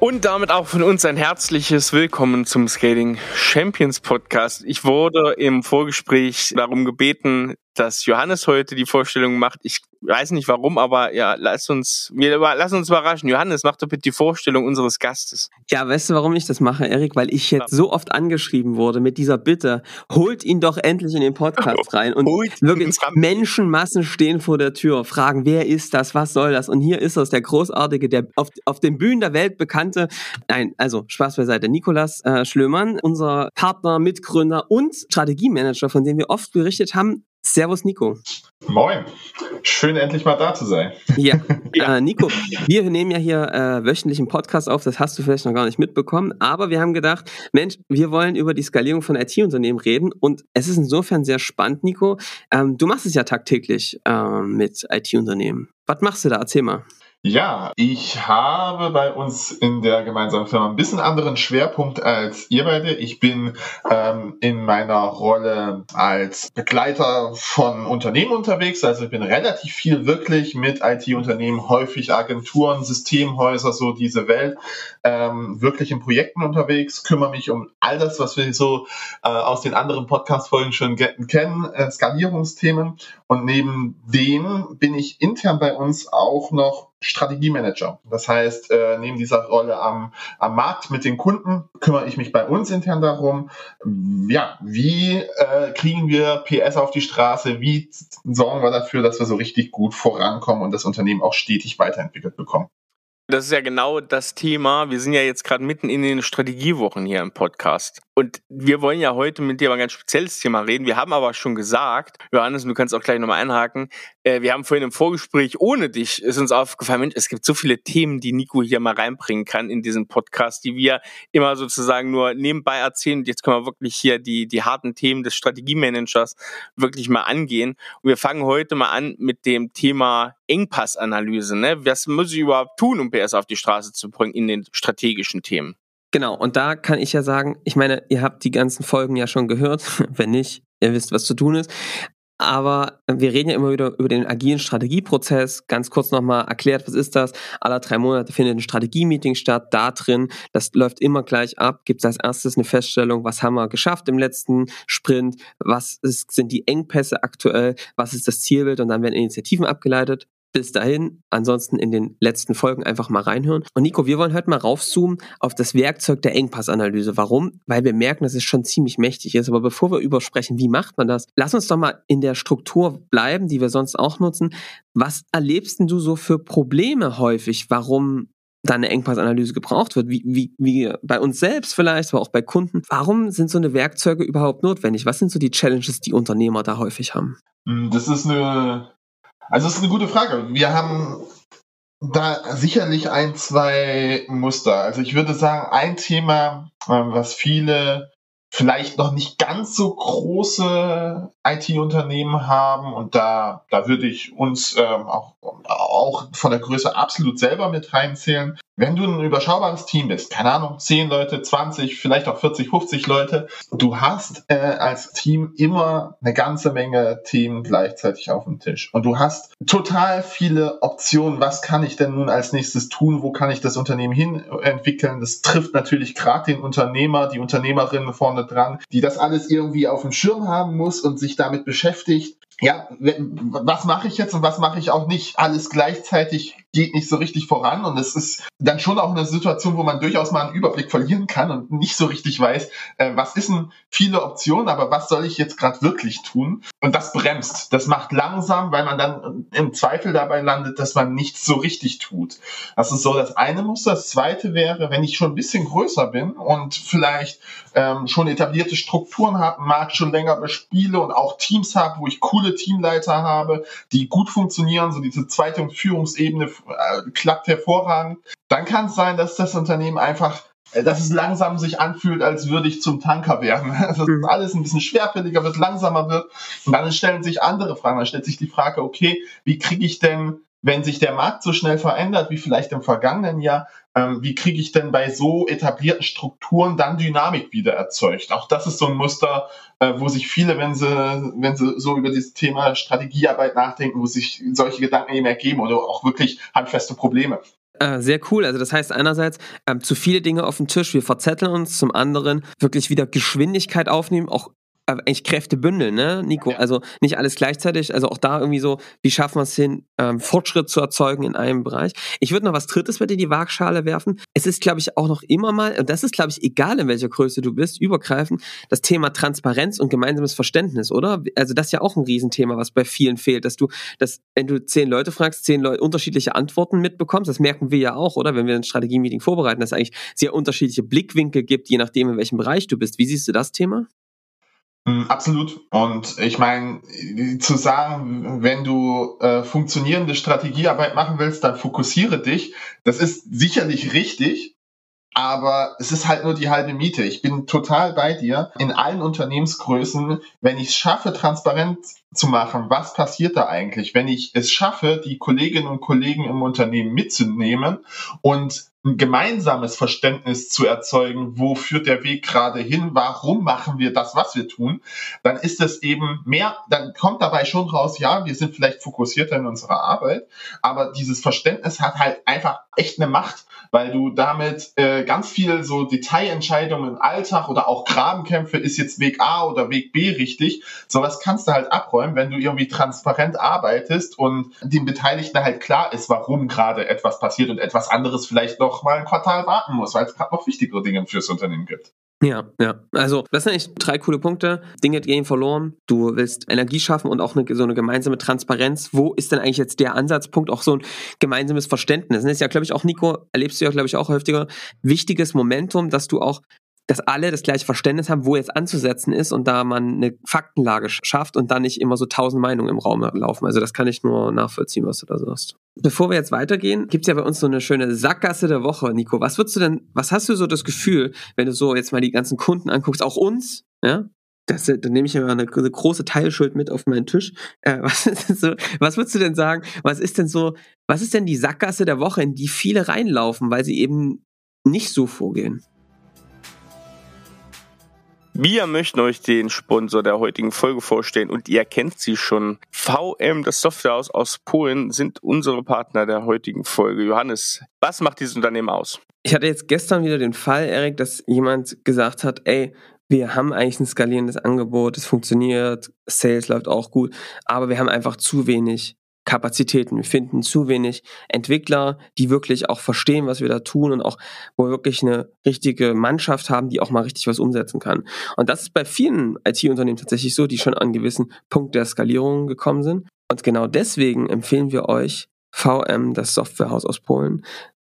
Und damit auch von uns ein herzliches Willkommen zum Skating Champions Podcast. Ich wurde im Vorgespräch darum gebeten, dass Johannes heute die Vorstellung macht. Ich weiß nicht warum, aber ja, lass uns, wir, lass uns überraschen. Johannes, mach doch bitte die Vorstellung unseres Gastes. Ja, weißt du, warum ich das mache, Erik? Weil ich jetzt so oft angeschrieben wurde mit dieser Bitte, holt ihn doch endlich in den Podcast rein. Und wirklich Menschenmassen stehen vor der Tür, fragen, wer ist das, was soll das? Und hier ist es, der großartige, der auf, auf den Bühnen der Welt bekannte, nein, also Spaß beiseite, Nikolas äh, Schlömann, unser Partner, Mitgründer und Strategiemanager, von dem wir oft berichtet haben, Servus Nico. Moin. Schön endlich mal da zu sein. Ja, ja. Äh, Nico, wir nehmen ja hier äh, wöchentlich einen Podcast auf, das hast du vielleicht noch gar nicht mitbekommen, aber wir haben gedacht, Mensch, wir wollen über die Skalierung von IT-Unternehmen reden und es ist insofern sehr spannend, Nico. Ähm, du machst es ja tagtäglich äh, mit IT-Unternehmen. Was machst du da? Erzähl mal. Ja, ich habe bei uns in der gemeinsamen Firma ein bisschen anderen Schwerpunkt als ihr beide. Ich bin ähm, in meiner Rolle als Begleiter von Unternehmen unterwegs. Also ich bin relativ viel wirklich mit IT-Unternehmen, häufig Agenturen, Systemhäuser, so diese Welt, ähm, wirklich in Projekten unterwegs, kümmere mich um all das, was wir so äh, aus den anderen Podcast-Folgen schon kennen, äh, Skalierungsthemen. Und neben dem bin ich intern bei uns auch noch Strategiemanager. Das heißt, äh, neben dieser Rolle am, am Markt mit den Kunden kümmere ich mich bei uns intern darum, ja, wie äh, kriegen wir PS auf die Straße, wie sorgen wir dafür, dass wir so richtig gut vorankommen und das Unternehmen auch stetig weiterentwickelt bekommen. Das ist ja genau das Thema. Wir sind ja jetzt gerade mitten in den Strategiewochen hier im Podcast. Und wir wollen ja heute mit dir über ein ganz spezielles Thema reden. Wir haben aber schon gesagt, Johannes, du kannst auch gleich nochmal einhaken, äh, wir haben vorhin im Vorgespräch ohne dich, ist uns aufgefallen, Mensch, es gibt so viele Themen, die Nico hier mal reinbringen kann in diesen Podcast, die wir immer sozusagen nur nebenbei erzählen. Und jetzt können wir wirklich hier die, die harten Themen des Strategiemanagers wirklich mal angehen. Und wir fangen heute mal an mit dem Thema Engpassanalyse. Ne? Was muss ich überhaupt tun, um PS auf die Straße zu bringen in den strategischen Themen? Genau, und da kann ich ja sagen, ich meine, ihr habt die ganzen Folgen ja schon gehört. Wenn nicht, ihr wisst, was zu tun ist. Aber wir reden ja immer wieder über den agilen Strategieprozess. Ganz kurz nochmal erklärt, was ist das? Alle drei Monate findet ein Strategie-Meeting statt. Da drin, das läuft immer gleich ab, gibt es als erstes eine Feststellung, was haben wir geschafft im letzten Sprint, was ist, sind die Engpässe aktuell, was ist das Zielbild und dann werden Initiativen abgeleitet. Bis dahin, ansonsten in den letzten Folgen einfach mal reinhören. Und Nico, wir wollen heute mal raufzoomen auf das Werkzeug der Engpassanalyse. Warum? Weil wir merken, dass es schon ziemlich mächtig ist. Aber bevor wir übersprechen, wie macht man das? Lass uns doch mal in der Struktur bleiben, die wir sonst auch nutzen. Was erlebst denn du so für Probleme häufig, warum da eine Engpassanalyse gebraucht wird, wie, wie, wie bei uns selbst vielleicht, aber auch bei Kunden. Warum sind so eine Werkzeuge überhaupt notwendig? Was sind so die Challenges, die Unternehmer da häufig haben? Das ist eine also es ist eine gute Frage. Wir haben da sicherlich ein, zwei Muster. Also ich würde sagen, ein Thema, ähm, was viele vielleicht noch nicht ganz so große IT-Unternehmen haben und da, da würde ich uns ähm, auch, auch von der Größe absolut selber mit reinzählen, wenn du ein überschaubares Team bist, keine Ahnung, 10 Leute, 20, vielleicht auch 40, 50 Leute, du hast äh, als Team immer eine ganze Menge Themen gleichzeitig auf dem Tisch. Und du hast total viele Optionen. Was kann ich denn nun als nächstes tun? Wo kann ich das Unternehmen hin entwickeln? Das trifft natürlich gerade den Unternehmer, die Unternehmerinnen vorne dran, die das alles irgendwie auf dem Schirm haben muss und sich damit beschäftigt ja, was mache ich jetzt und was mache ich auch nicht? Alles gleichzeitig geht nicht so richtig voran und es ist dann schon auch eine Situation, wo man durchaus mal einen Überblick verlieren kann und nicht so richtig weiß, äh, was ist denn viele Optionen, aber was soll ich jetzt gerade wirklich tun? Und das bremst, das macht langsam, weil man dann im Zweifel dabei landet, dass man nichts so richtig tut. Das ist so das eine Muster. Das zweite wäre, wenn ich schon ein bisschen größer bin und vielleicht ähm, schon etablierte Strukturen habe, Markt schon länger bespiele und auch Teams habe, wo ich coole Teamleiter habe, die gut funktionieren, so diese zweite Führungsebene äh, klappt hervorragend, dann kann es sein, dass das Unternehmen einfach dass es langsam sich anfühlt, als würde ich zum Tanker werden. Dass mhm. alles ein bisschen schwerfälliger wird, langsamer wird. Und dann stellen sich andere Fragen. Dann stellt sich die Frage, okay, wie kriege ich denn wenn sich der Markt so schnell verändert wie vielleicht im vergangenen Jahr, ähm, wie kriege ich denn bei so etablierten Strukturen dann Dynamik wieder erzeugt? Auch das ist so ein Muster, äh, wo sich viele, wenn sie, wenn sie so über dieses Thema Strategiearbeit nachdenken, wo sich solche Gedanken eben ergeben oder auch wirklich handfeste Probleme. Äh, sehr cool. Also das heißt einerseits ähm, zu viele Dinge auf dem Tisch, wir verzetteln uns, zum anderen wirklich wieder Geschwindigkeit aufnehmen, auch eigentlich Kräfte bündeln, ne, Nico? Also nicht alles gleichzeitig. Also auch da irgendwie so, wie schaffen wir es hin, ähm, Fortschritt zu erzeugen in einem Bereich. Ich würde noch was Drittes mit in die Waagschale werfen. Es ist, glaube ich, auch noch immer mal, und das ist, glaube ich, egal in welcher Größe du bist, übergreifend, das Thema Transparenz und gemeinsames Verständnis, oder? Also das ist ja auch ein Riesenthema, was bei vielen fehlt, dass du, dass wenn du zehn Leute fragst, zehn Leute unterschiedliche Antworten mitbekommst, das merken wir ja auch, oder? Wenn wir ein Strategie-Meeting vorbereiten, dass es eigentlich sehr unterschiedliche Blickwinkel gibt, je nachdem, in welchem Bereich du bist. Wie siehst du das Thema? Hm, absolut. Und ich meine, zu sagen, wenn du äh, funktionierende Strategiearbeit machen willst, dann fokussiere dich. Das ist sicherlich richtig, aber es ist halt nur die halbe Miete. Ich bin total bei dir. In allen Unternehmensgrößen, wenn ich es schaffe, transparent zu machen, was passiert da eigentlich, wenn ich es schaffe, die Kolleginnen und Kollegen im Unternehmen mitzunehmen und ein gemeinsames Verständnis zu erzeugen, wo führt der Weg gerade hin, warum machen wir das, was wir tun, dann ist es eben mehr, dann kommt dabei schon raus, ja, wir sind vielleicht fokussierter in unserer Arbeit, aber dieses Verständnis hat halt einfach echt eine Macht, weil du damit äh, ganz viel so Detailentscheidungen im Alltag oder auch Grabenkämpfe, ist jetzt Weg A oder Weg B richtig, sowas kannst du halt abräumen wenn du irgendwie transparent arbeitest und den Beteiligten halt klar ist, warum gerade etwas passiert und etwas anderes vielleicht noch mal ein Quartal warten muss, weil es gerade noch wichtigere Dinge fürs Unternehmen gibt. Ja, ja. Also, das sind eigentlich drei coole Punkte. Dinge gehen verloren. Du willst Energie schaffen und auch eine, so eine gemeinsame Transparenz. Wo ist denn eigentlich jetzt der Ansatzpunkt? Auch so ein gemeinsames Verständnis. Das ist ja, glaube ich, auch, Nico, erlebst du ja, glaube ich, auch häufiger, wichtiges Momentum, dass du auch dass alle das gleiche Verständnis haben, wo jetzt anzusetzen ist und da man eine Faktenlage schafft und dann nicht immer so tausend Meinungen im Raum laufen. Also das kann ich nur nachvollziehen, was du da sagst. Bevor wir jetzt weitergehen, gibt's ja bei uns so eine schöne Sackgasse der Woche, Nico. Was würdest du denn, was hast du so das Gefühl, wenn du so jetzt mal die ganzen Kunden anguckst, auch uns, ja? Das, dann nehme ich ja eine, eine große Teilschuld mit auf meinen Tisch. Äh, was, so, was würdest du denn sagen? Was ist denn so, was ist denn die Sackgasse der Woche, in die viele reinlaufen, weil sie eben nicht so vorgehen? Wir möchten euch den Sponsor der heutigen Folge vorstellen und ihr kennt sie schon. VM, das Softwarehaus aus Polen, sind unsere Partner der heutigen Folge. Johannes, was macht dieses Unternehmen aus? Ich hatte jetzt gestern wieder den Fall, Erik, dass jemand gesagt hat, ey, wir haben eigentlich ein skalierendes Angebot, es funktioniert, Sales läuft auch gut, aber wir haben einfach zu wenig Kapazitäten. Wir finden zu wenig Entwickler, die wirklich auch verstehen, was wir da tun und auch, wo wir wirklich eine richtige Mannschaft haben, die auch mal richtig was umsetzen kann. Und das ist bei vielen IT-Unternehmen tatsächlich so, die schon an gewissen Punkt der Skalierung gekommen sind. Und genau deswegen empfehlen wir euch VM, das Softwarehaus aus Polen,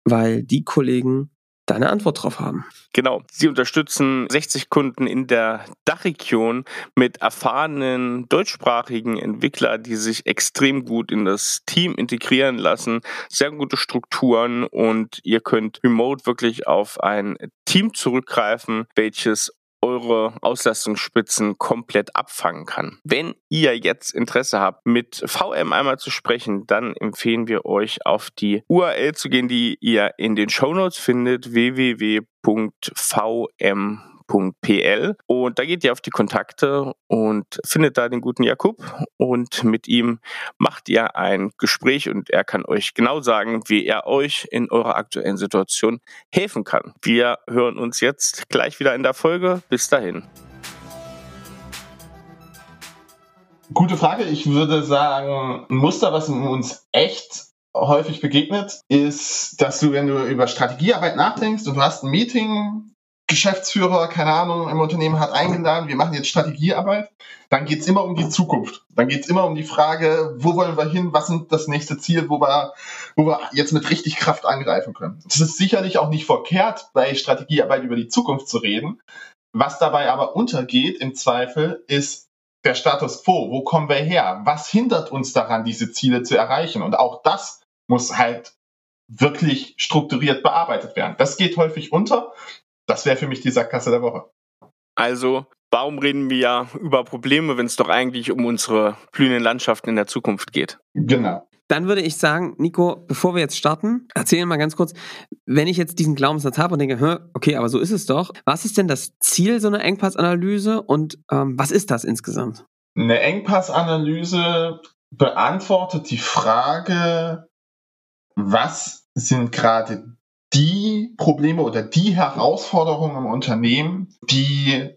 weil die Kollegen da eine Antwort drauf haben. Genau. Sie unterstützen 60 Kunden in der Dachregion mit erfahrenen deutschsprachigen Entwicklern, die sich extrem gut in das Team integrieren lassen, sehr gute Strukturen und ihr könnt remote wirklich auf ein Team zurückgreifen, welches eure Auslastungsspitzen komplett abfangen kann. Wenn ihr jetzt Interesse habt, mit VM einmal zu sprechen, dann empfehlen wir euch auf die URL zu gehen, die ihr in den Show Notes findet, www.vm jakub.pl und da geht ihr auf die Kontakte und findet da den guten Jakub und mit ihm macht ihr ein Gespräch und er kann euch genau sagen, wie er euch in eurer aktuellen Situation helfen kann. Wir hören uns jetzt gleich wieder in der Folge. Bis dahin. Gute Frage. Ich würde sagen, ein Muster, was uns echt häufig begegnet, ist, dass du, wenn du über Strategiearbeit nachdenkst und du hast ein Meeting Geschäftsführer, keine Ahnung, im Unternehmen hat eingeladen, wir machen jetzt Strategiearbeit, dann geht's immer um die Zukunft. Dann geht's immer um die Frage, wo wollen wir hin, was sind das nächste Ziel, wo wir, wo wir jetzt mit richtig Kraft angreifen können. Es ist sicherlich auch nicht verkehrt, bei Strategiearbeit über die Zukunft zu reden. Was dabei aber untergeht im Zweifel, ist der Status quo. Wo kommen wir her? Was hindert uns daran, diese Ziele zu erreichen? Und auch das muss halt wirklich strukturiert bearbeitet werden. Das geht häufig unter Das wäre für mich die Sackgasse der Woche. Also, warum reden wir ja über Probleme, wenn es doch eigentlich um unsere blühenden Landschaften in der Zukunft geht? Genau. Dann würde ich sagen, Nico, bevor wir jetzt starten, erzähl mal ganz kurz, wenn ich jetzt diesen Glaubenssatz habe und denke, okay, aber so ist es doch, was ist denn das Ziel so einer Engpassanalyse und ähm, was ist das insgesamt? Eine Engpassanalyse beantwortet die Frage, was sind gerade die Probleme oder die Herausforderungen im Unternehmen, die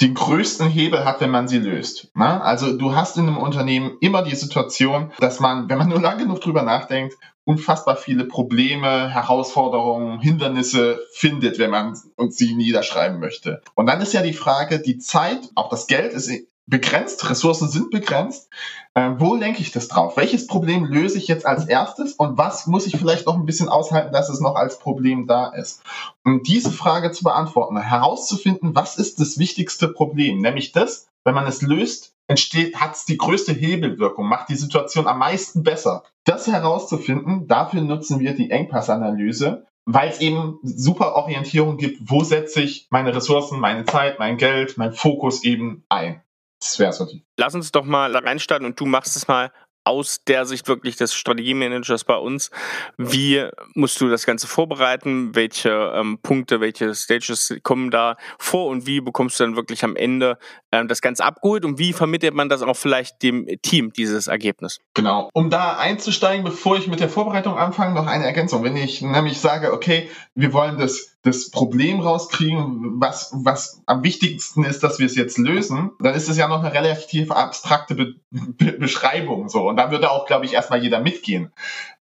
den größten Hebel hat, wenn man sie löst. Na? Also du hast in einem Unternehmen immer die Situation, dass man, wenn man nur lang genug drüber nachdenkt, unfassbar viele Probleme, Herausforderungen, Hindernisse findet, wenn man sie niederschreiben möchte. Und dann ist ja die Frage, die Zeit, auch das Geld ist begrenzt, Ressourcen sind begrenzt. Äh, wo lenke ich das drauf? Welches Problem löse ich jetzt als erstes und was muss ich vielleicht noch ein bisschen aushalten, dass es noch als Problem da ist? Um diese Frage zu beantworten, herauszufinden, was ist das wichtigste Problem? Nämlich das, wenn man es löst, entsteht, hat es die größte Hebelwirkung, macht die Situation am meisten besser. Das herauszufinden, dafür nutzen wir die Engpassanalyse, weil es eben super Orientierung gibt, wo setze ich meine Ressourcen, meine Zeit, mein Geld, mein Fokus eben ein. Das wäre so die. Lass uns doch mal reinstarten und du machst es mal aus der Sicht wirklich des Strategiemanagers bei uns. Wie musst du das Ganze vorbereiten? Welche ähm, Punkte, welche Stages kommen da vor und wie bekommst du dann wirklich am Ende ähm, das Ganze abgeholt und wie vermittelt man das auch vielleicht dem Team, dieses Ergebnis? Genau. Um da einzusteigen, bevor ich mit der Vorbereitung anfange, noch eine Ergänzung. Wenn ich nämlich sage, okay, wir wollen das das Problem rauskriegen, was, was am wichtigsten ist, dass wir es jetzt lösen, dann ist es ja noch eine relativ abstrakte Be Be Beschreibung so. Und da würde auch, glaube ich, erstmal jeder mitgehen.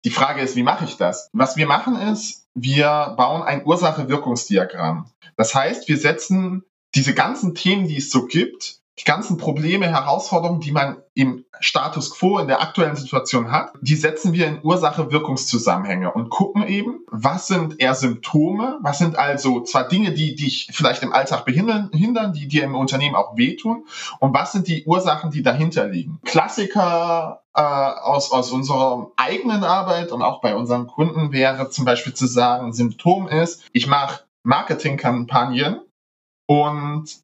Die Frage ist, wie mache ich das? Was wir machen ist, wir bauen ein Ursache-Wirkungsdiagramm. Das heißt, wir setzen diese ganzen Themen, die es so gibt, die ganzen Probleme, Herausforderungen, die man im Status quo in der aktuellen Situation hat, die setzen wir in Ursache-Wirkungszusammenhänge und gucken eben, was sind eher Symptome, was sind also zwar Dinge, die dich vielleicht im Alltag behindern, hindern, die dir im Unternehmen auch wehtun und was sind die Ursachen, die dahinter liegen. Klassiker äh, aus, aus unserer eigenen Arbeit und auch bei unseren Kunden wäre zum Beispiel zu sagen, Symptom ist, ich mache Marketingkampagnen und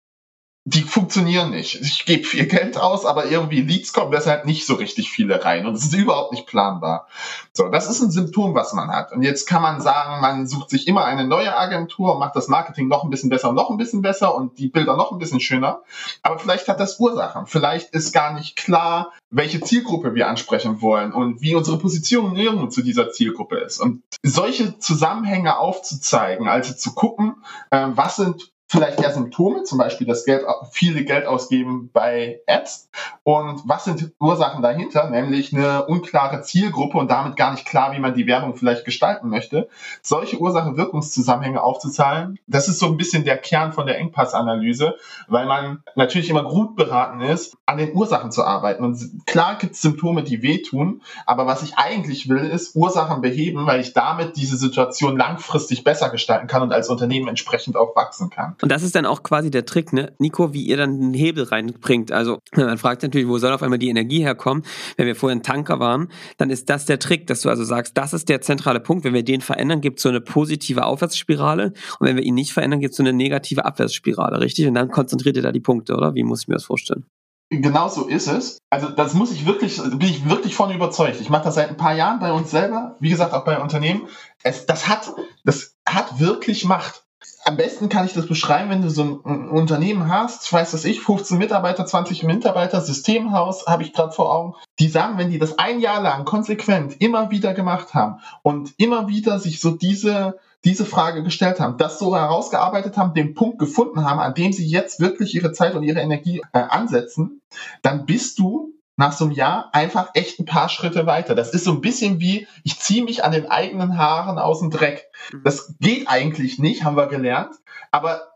die funktionieren nicht. Ich gebe viel Geld aus, aber irgendwie Leads kommen deshalb nicht so richtig viele rein und es ist überhaupt nicht planbar. So, das ist ein Symptom, was man hat. Und jetzt kann man sagen, man sucht sich immer eine neue Agentur macht das Marketing noch ein bisschen besser noch ein bisschen besser und die Bilder noch ein bisschen schöner. Aber vielleicht hat das Ursachen. Vielleicht ist gar nicht klar, welche Zielgruppe wir ansprechen wollen und wie unsere Positionierung zu dieser Zielgruppe ist. Und solche Zusammenhänge aufzuzeigen, also zu gucken, äh, was sind vielleicht eher Symptome, zum Beispiel das Geld, viele Geld ausgeben bei Ads. Und was sind Ursachen dahinter? Nämlich eine unklare Zielgruppe und damit gar nicht klar, wie man die Werbung vielleicht gestalten möchte. Solche Ursache-Wirkungszusammenhänge aufzuzahlen, das ist so ein bisschen der Kern von der Engpassanalyse, weil man natürlich immer gut beraten ist, an den Ursachen zu arbeiten. Und klar gibt es Symptome, die wehtun, aber was ich eigentlich will, ist Ursachen beheben, weil ich damit diese Situation langfristig besser gestalten kann und als Unternehmen entsprechend auch wachsen kann. Und das ist dann auch quasi der Trick, ne? Nico, wie ihr dann den Hebel reinbringt. Also man fragt natürlich, wo soll auf einmal die Energie herkommen? Wenn wir vorher ein Tanker waren, dann ist das der Trick, dass du also sagst, das ist der zentrale Punkt. Wenn wir den verändern, gibt es so eine positive Aufwärtsspirale. Und wenn wir ihn nicht verändern, gibt es so eine negative Abwärtsspirale, richtig? Und dann konzentriert ihr da die Punkte, oder? Wie muss ich mir das vorstellen? Genau so ist es. Also das muss ich wirklich, bin ich wirklich von überzeugt. Ich mache das seit ein paar Jahren bei uns selber, wie gesagt auch bei Unternehmen. Es, das hat, das hat wirklich Macht am besten kann ich das beschreiben, wenn du so ein, Unternehmen hast, weiß das ich, 15 Mitarbeiter, 20 Mitarbeiter, Systemhaus habe ich gerade vor Augen, die sagen, wenn die das ein Jahr lang konsequent immer wieder gemacht haben und immer wieder sich so diese, diese Frage gestellt haben, das so herausgearbeitet haben, den Punkt gefunden haben, an dem sie jetzt wirklich ihre Zeit und ihre Energie äh, ansetzen, dann bist du nach so einem Jahr einfach echt ein paar Schritte weiter. Das ist so ein bisschen wie, ich ziehe mich an den eigenen Haaren aus dem Dreck. Mhm. Das geht eigentlich nicht, haben wir gelernt. Aber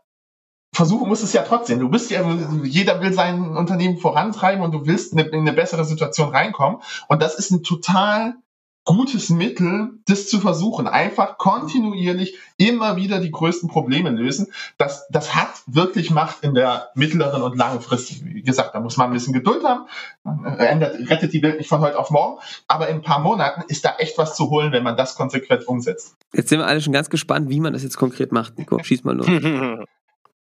versuchen muss es ja trotzdem. Du bist ja, jeder will sein Unternehmen vorantreiben und du willst in eine, in eine bessere Situation reinkommen. Und das ist ein total gutes Mittel, das zu versuchen. Einfach kontinuierlich immer wieder die größten Probleme lösen. Das, das hat wirklich Macht in der mittleren und langen Frist. Wie gesagt, da muss man ein bisschen Geduld haben. Man ändert, rettet die Welt nicht von heute auf morgen. Aber in ein paar Monaten ist da echt was zu holen, wenn man das konsequent umsetzt. Jetzt sind wir alle schon ganz gespannt, wie man das jetzt konkret macht. Nico, schieß mal los.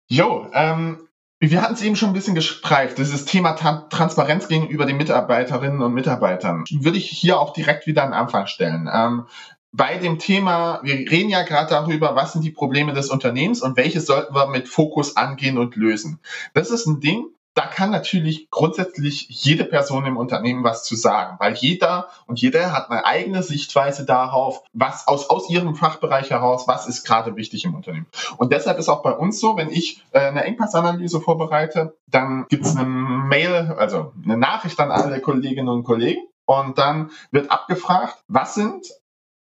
Jo, ähm, wir hatten es eben schon ein bisschen gestreift, dieses Thema Transparenz gegenüber den Mitarbeiterinnen und Mitarbeitern. Würde ich hier auch direkt wieder an Anfang stellen. Ähm, bei dem Thema, wir reden ja gerade darüber, was sind die Probleme des Unternehmens und welche sollten wir mit Fokus angehen und lösen. Das ist ein Ding, da kann natürlich grundsätzlich jede Person im Unternehmen was zu sagen, weil jeder und jeder hat eine eigene Sichtweise darauf, was aus, aus ihrem Fachbereich heraus, was ist gerade wichtig im Unternehmen. Und deshalb ist auch bei uns so, wenn ich äh, eine Engpassanalyse vorbereite, dann gibt es eine Mail, also eine Nachricht an alle Kolleginnen und Kollegen und dann wird abgefragt, was sind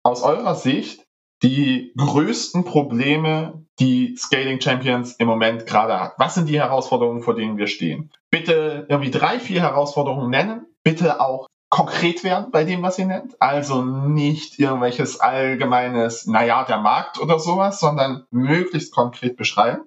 aus eurer Sicht die größten Probleme, die Scaling Champions im Moment gerade hat? Was sind die Herausforderungen, vor denen wir stehen? Bitte irgendwie drei, vier Herausforderungen nennen. Bitte auch konkret werden bei dem, was ihr nennt. Also nicht irgendwelches allgemeines, naja, der Markt oder sowas, sondern möglichst konkret beschreiben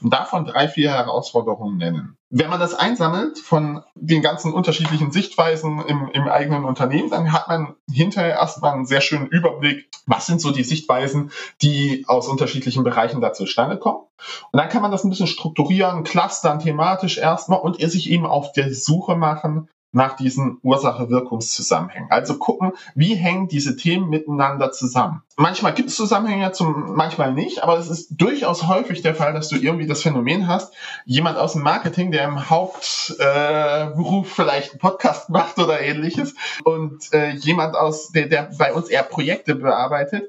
und davon drei, vier Herausforderungen nennen. Wenn man das einsammelt von den ganzen unterschiedlichen Sichtweisen im, im eigenen Unternehmen, dann hat man hinterher erstmal einen sehr schönen Überblick, was sind so die Sichtweisen, die aus unterschiedlichen Bereichen da zustande kommen. Und dann kann man das ein bisschen strukturieren, clustern thematisch erstmal und sich eben auf der Suche machen nach diesen Ursache-Wirkungszusammenhängen. Also gucken, wie hängen diese Themen miteinander zusammen. Manchmal gibt es Zusammenhänge, zum, manchmal nicht, aber es ist durchaus häufig der Fall, dass du irgendwie das Phänomen hast, jemand aus dem Marketing, der im Hauptberuf äh, vielleicht einen Podcast macht oder ähnliches und äh, jemand aus, der, der bei uns eher Projekte bearbeitet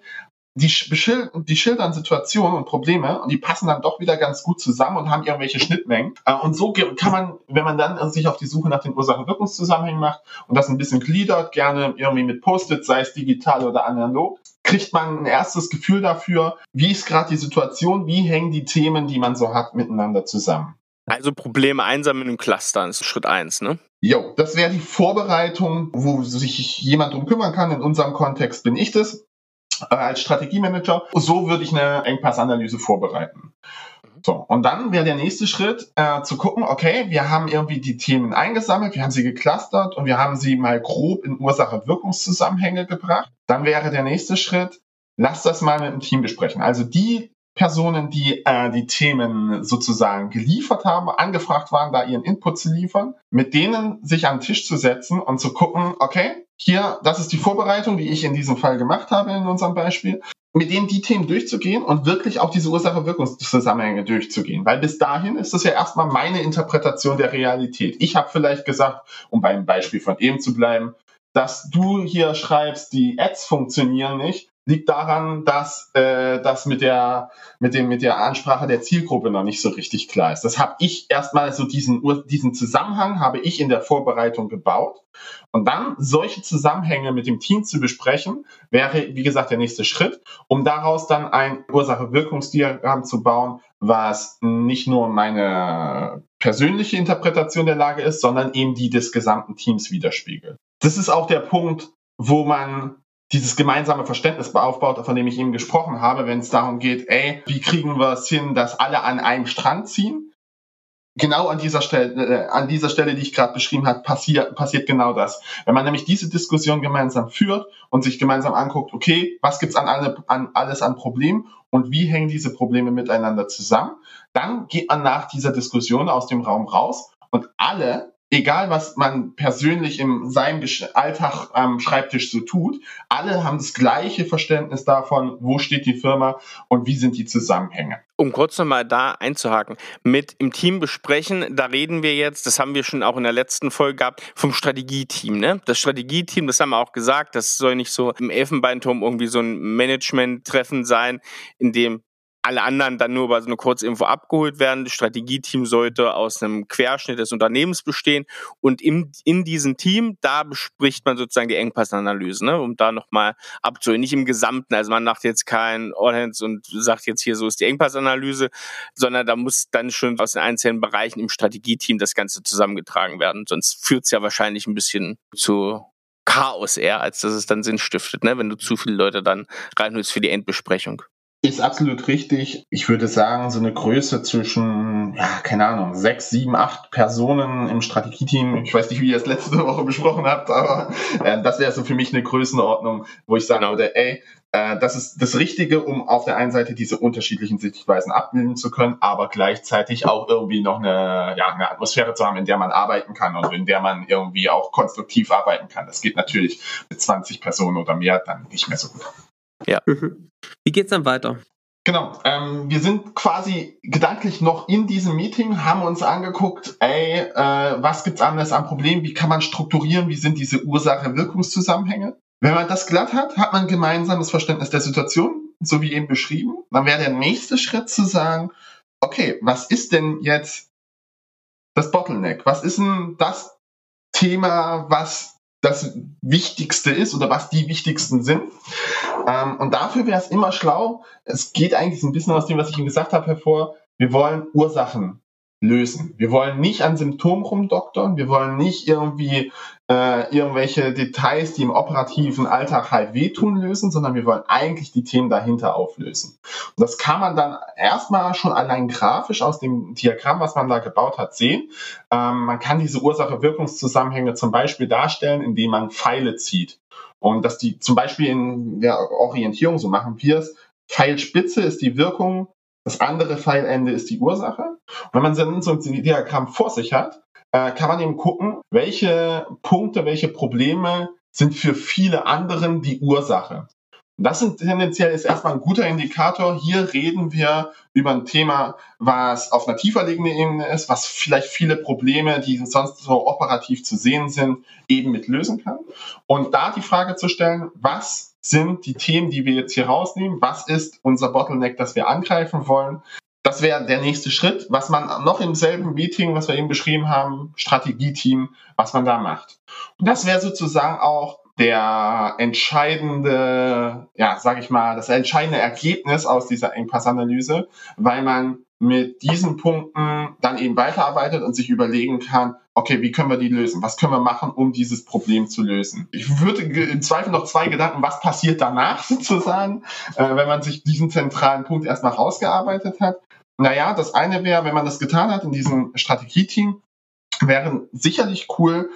die, die schildern Situationen und Probleme und die passen dann doch wieder ganz gut zusammen und haben irgendwelche Schnittmengen. Äh, und so kann man, wenn man dann sich auf die Suche nach den Ursachen-Wirkungszusammenhängen macht und das ein bisschen gliedert, gerne irgendwie mit Post-it, sei es digital oder analog, kriegt man ein erstes Gefühl dafür, wie ist gerade die Situation, wie hängen die Themen, die man so hat, miteinander zusammen. Also Probleme einsammeln und clustern ist Schritt eins, ne? Jo, das wäre die Vorbereitung, wo sich jemand drum kümmern kann. In unserem Kontext bin ich das. Äh, als Strategiemanager. So würde ich eine Engpassanalyse vorbereiten. So, und dann wäre der nächste Schritt äh, zu gucken, okay, wir haben irgendwie die Themen eingesammelt, wir haben sie geclustert und wir haben sie mal grob in Ursache-Wirkungszusammenhänge gebracht. Dann wäre der nächste Schritt, lass das mal mit dem Team besprechen. Also die Personen, die äh, die Themen sozusagen geliefert haben, angefragt waren, da ihren Input zu liefern, mit denen sich an den Tisch zu setzen und zu gucken, okay, hier, das ist die Vorbereitung, die ich in diesem Fall gemacht habe in unserem Beispiel, mit denen die Themen durchzugehen und wirklich auch diese Ursache-Wirkungszusammenhänge durchzugehen. Weil bis dahin ist das ja erstmal meine Interpretation der Realität. Ich habe vielleicht gesagt, um beim Beispiel von eben zu bleiben, dass du hier schreibst, die Ads funktionieren nicht, liegt daran, dass äh, das mit der mit dem mit der Ansprache der Zielgruppe noch nicht so richtig klar ist. Das habe ich erstmal so diesen diesen Zusammenhang habe ich in der Vorbereitung gebaut und dann solche Zusammenhänge mit dem Team zu besprechen wäre wie gesagt der nächste Schritt, um daraus dann ein Ursache-Wirkungsdiagramm zu bauen, was nicht nur meine persönliche Interpretation der Lage ist, sondern eben die des gesamten Teams widerspiegelt. Das ist auch der Punkt, wo man dieses gemeinsame Verständnis aufbaut, von dem ich eben gesprochen habe, wenn es darum geht, ey, wie kriegen wir es hin, dass alle an einem Strang ziehen? Genau an dieser Stelle, äh, an dieser Stelle, die ich gerade beschrieben habe, passiert, passiert genau das. Wenn man nämlich diese Diskussion gemeinsam führt und sich gemeinsam anguckt, okay, was gibt's an, alle, an alles an Problemen und wie hängen diese Probleme miteinander zusammen, dann geht man nach dieser Diskussion aus dem Raum raus und alle egal was man persönlich in seinem Alltag am Schreibtisch so tut, alle haben das gleiche Verständnis davon, wo steht die Firma und wie sind die Zusammenhänge. Um kurz nochmal da einzuhaken, mit im Team besprechen, da reden wir jetzt, das haben wir schon auch in der letzten Folge gehabt, vom Strategieteam. Ne? Das Strategieteam, das haben wir auch gesagt, das soll nicht so im Elfenbeinturm irgendwie so ein Management-Treffen sein, in dem alle anderen dann nur über so eine Kurzinfo abgeholt werden. Das Strategieteam sollte aus einem Querschnitt des Unternehmens bestehen und im, in diesem Team, da bespricht man sozusagen die Engpassanalyse, ne, um da nochmal abzuholen. Nicht im Gesamten, also man macht jetzt kein All-Hands und sagt jetzt hier, so ist die Engpassanalyse, sondern da muss dann schon aus den einzelnen Bereichen im Strategieteam das Ganze zusammengetragen werden. Sonst führt es ja wahrscheinlich ein bisschen zu Chaos eher, als dass es dann Sinn stiftet, ne? wenn du zu viele Leute dann reinholst für die Endbesprechung. Ist absolut richtig. Ich würde sagen, so eine Größe zwischen, ja, keine Ahnung, sechs, sieben, acht Personen im Strategieteam. Ich weiß nicht, wie ihr es letzte Woche besprochen habt, aber äh, das wäre so für mich eine Größenordnung, wo ich sagen würde, ey, äh, das ist das Richtige, um auf der einen Seite diese unterschiedlichen Sichtweisen abbilden zu können, aber gleichzeitig auch irgendwie noch eine, ja, eine Atmosphäre zu haben, in der man arbeiten kann und in der man irgendwie auch konstruktiv arbeiten kann. Das geht natürlich mit 20 Personen oder mehr dann nicht mehr so gut. Ja. Mhm. Wie geht's dann weiter? Genau, ähm, wir sind quasi gedanklich noch in diesem Meeting, haben uns angeguckt, ey, äh, was gibt's anders an Problemen, wie kann man strukturieren, wie sind diese Ursache-Wirkungszusammenhänge. Wenn man das glatt hat, hat man gemeinsames Verständnis der Situation, so wie eben beschrieben. Dann wäre der nächste Schritt zu sagen, okay, was ist denn jetzt das Bottleneck? Was ist denn das Thema, was das Wichtigste ist oder was die wichtigsten sind. Ähm, und dafür wäre es immer schlau, es geht eigentlich ein bisschen aus dem, was ich Ihnen gesagt habe, hervor, wir wollen Ursachen lösen. Wir wollen nicht an Symptomen rumdoktern, wir wollen nicht irgendwie äh, irgendwelche Details, die im operativen Alltag halt wehtun, lösen, sondern wir wollen eigentlich die Themen dahinter auflösen. Und das kann man dann erstmal schon allein grafisch aus dem Diagramm, was man da gebaut hat, sehen. Ähm, man kann diese Ursache-Wirkungszusammenhänge zum Beispiel darstellen, indem man Pfeile zieht. Und dass die zum Beispiel in der Orientierung, so machen wir es, Pfeilspitze ist die Wirkung, das andere Pfeilende ist die Ursache. Und wenn man so ein Diagramm vor sich hat, äh, kann man eben gucken, welche Punkte, welche Probleme sind für viele anderen die Ursache. Das sind tendenziell ist erstmal ein guter Indikator. Hier reden wir über ein Thema, was auf einer tiefer liegenden Ebene ist, was vielleicht viele Probleme, die sonst so operativ zu sehen sind, eben mit lösen kann. Und da die Frage zu stellen, was sind die Themen, die wir jetzt hier rausnehmen? Was ist unser Bottleneck, das wir angreifen wollen? Das wäre der nächste Schritt, was man noch im selben Meeting, was wir eben beschrieben haben, Strategieteam, was man da macht. Und das wäre sozusagen auch der entscheidende, ja, sag ich mal, das entscheidende Ergebnis aus dieser Engpassanalyse, weil man mit diesen Punkten dann eben weiterarbeitet und sich überlegen kann, okay, wie können wir die lösen? Was können wir machen, um dieses Problem zu lösen? Ich würde im Zweifel noch zwei Gedanken, was passiert danach sozusagen, äh, wenn man sich diesen zentralen Punkt erstmal rausgearbeitet hat. Naja, das eine wäre, wenn man das getan hat in diesem Strategieteam, wäre sicherlich cool,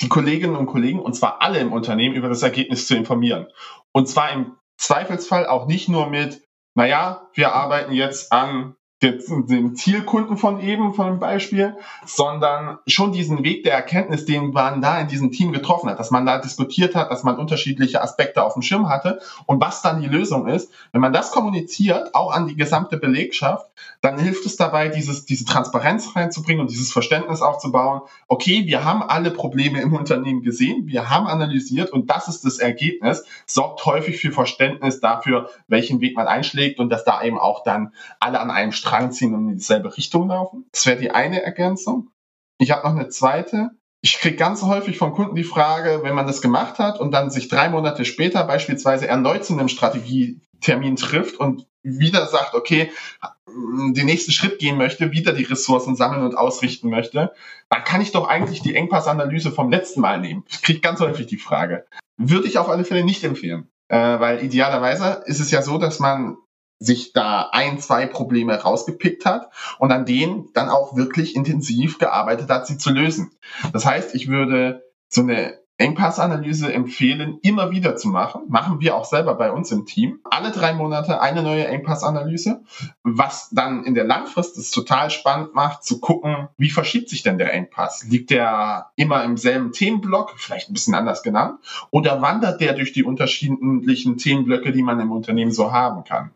die Kolleginnen und Kollegen, und zwar alle im Unternehmen, über das Ergebnis zu informieren. Und zwar im Zweifelsfall auch nicht nur mit, naja, wir arbeiten jetzt an den Zielkunden von eben, von dem Beispiel, sondern schon diesen Weg der Erkenntnis, den man da in diesem Team getroffen hat, dass man da diskutiert hat, dass man unterschiedliche Aspekte auf dem Schirm hatte und was dann die Lösung ist. Wenn man das kommuniziert, auch an die gesamte Belegschaft, dann hilft es dabei, dieses, diese Transparenz reinzubringen und dieses Verständnis aufzubauen. Okay, wir haben alle Probleme im Unternehmen gesehen, wir haben analysiert und das ist das Ergebnis, sorgt häufig für Verständnis dafür, welchen Weg man einschlägt und dass da eben auch dann alle an einem Strang ziehen und in dieselbe Richtung laufen. Das wäre die eine Ergänzung. Ich habe noch eine zweite. Ich kriege ganz häufig von Kunden die Frage, wenn man das gemacht hat und dann sich drei Monate später beispielsweise erneut zu einem Strategietermin trifft und wieder sagt, okay, den nächsten Schritt gehen möchte, wieder die Ressourcen sammeln und ausrichten möchte, dann kann ich doch eigentlich die Engpassanalyse vom letzten Mal nehmen. Ich kriege ganz häufig die Frage. Würde ich auf alle Fälle nicht empfehlen. Äh, weil idealerweise ist es ja so, dass man sich da ein, zwei Probleme rausgepickt hat und an denen dann auch wirklich intensiv gearbeitet hat, sie zu lösen. Das heißt, ich würde so eine Engpassanalyse empfehlen, immer wieder zu machen. Machen wir auch selber bei uns im Team. Alle drei Monate eine neue Engpassanalyse, was dann in der Langfrist es total spannend macht, zu gucken, wie verschiebt sich denn der Engpass? Liegt der immer im selben Themenblock, vielleicht ein bisschen anders genannt, oder wandert der durch die unterschiedlichen Themenblöcke, die man im Unternehmen so haben kann?